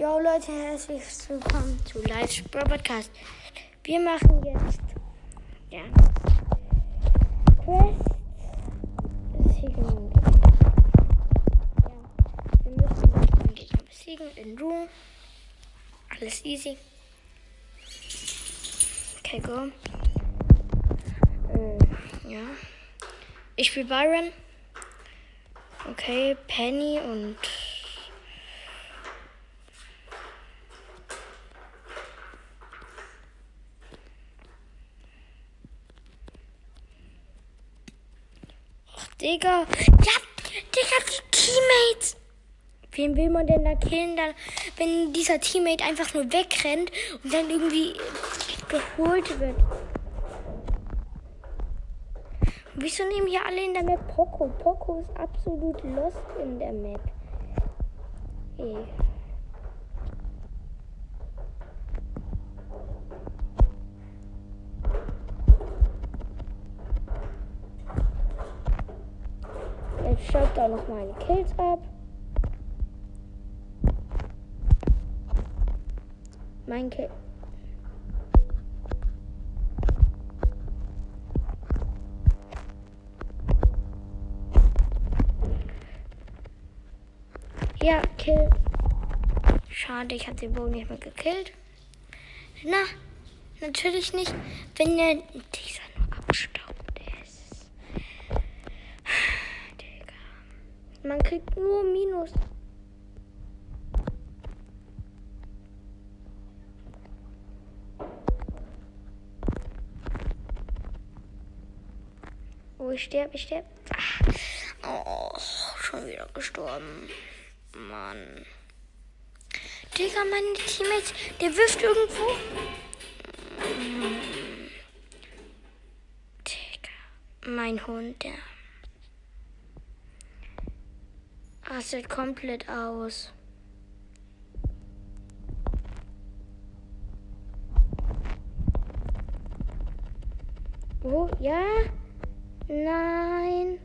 Jo Leute, herzlich willkommen zu Live Podcast. Wir machen jetzt ja Quest besiegen. Ja, wir müssen den Gegner besiegen in Ruhe. Alles easy. Okay, go. Äh, ja. Ich spiele Byron. Okay, Penny und Digga. Ja, Digga, die Teammates. Wen will man denn da killen, dann, wenn dieser Teammate einfach nur wegrennt und dann irgendwie geholt wird? Wieso nehmen hier alle in der Map Poco? Poco ist absolut lost in der Map. Ey. Schaut da noch meine Kills ab. Mein Kill. Ja, Kill. Schade, ich habe den Bogen nicht mehr gekillt. Na, natürlich nicht, wenn der dieser nur abstaubt ist. Digga. Man kriegt nur Minus. Oh, ich sterbe, ich sterbe. Oh, schon wieder gestorben. Mann. Digga, meine Teammates, der wirft irgendwo. Digga, mein Hund, der rastet komplett aus. Oh, ja? Nein.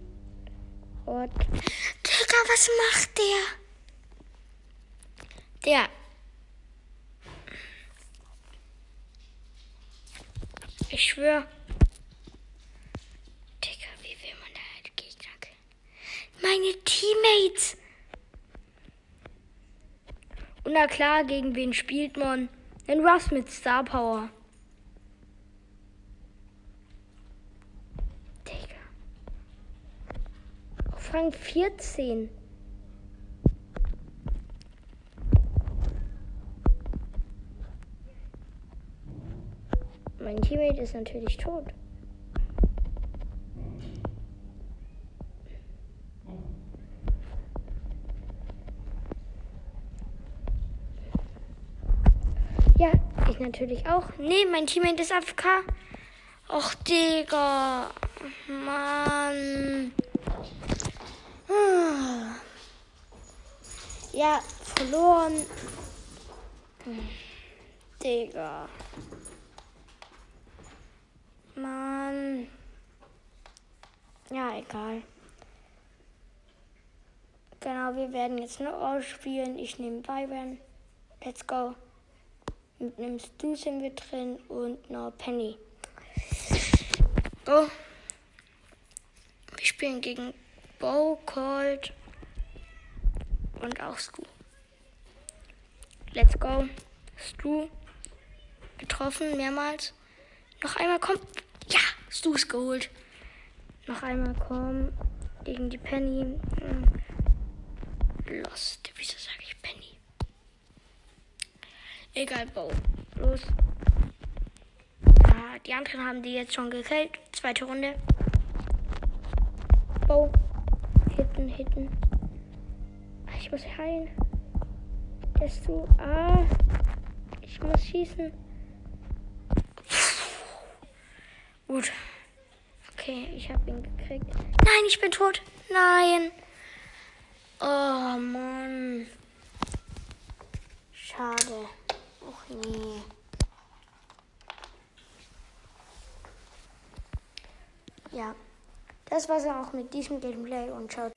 Und. Digga, was macht der? Der. Ich schwör. Digga, wie will man da halt Gegner killen? Meine Teammates. Und na klar, gegen wen spielt man? Den Russ mit Star Power. Digga. Auf Rang 14. Mein Teammate ist natürlich tot. Ja, ich natürlich auch. Nee, mein Teammate ist AFK. Och, Digga. Mann. Ah. Ja, verloren. Digga. Mann. Ja, egal. Genau, wir werden jetzt noch ausspielen. Ich nehme Byron. Let's go. Mit einem Stu sind wir drin und noch Penny. Oh. Wir spielen gegen Bo, Cold und auch Stu. Let's go. Stu. Getroffen mehrmals. Noch einmal kommt. Ja, Stu ist geholt. Noch einmal kommen gegen die Penny. Hm. Lost. Ich Penny? Egal, Bo. Los. Ja, die anderen haben die jetzt schon gekillt. Zweite Runde. Bo. Hitten, hitten. Ich muss heilen. Der Stu. Ah. Ich muss schießen. Gut. Okay, ich habe ihn gekriegt. Nein, ich bin tot. Nein. Oh Mann. Schade. Nee. Ja. Das war's auch mit diesem Gameplay und ciao.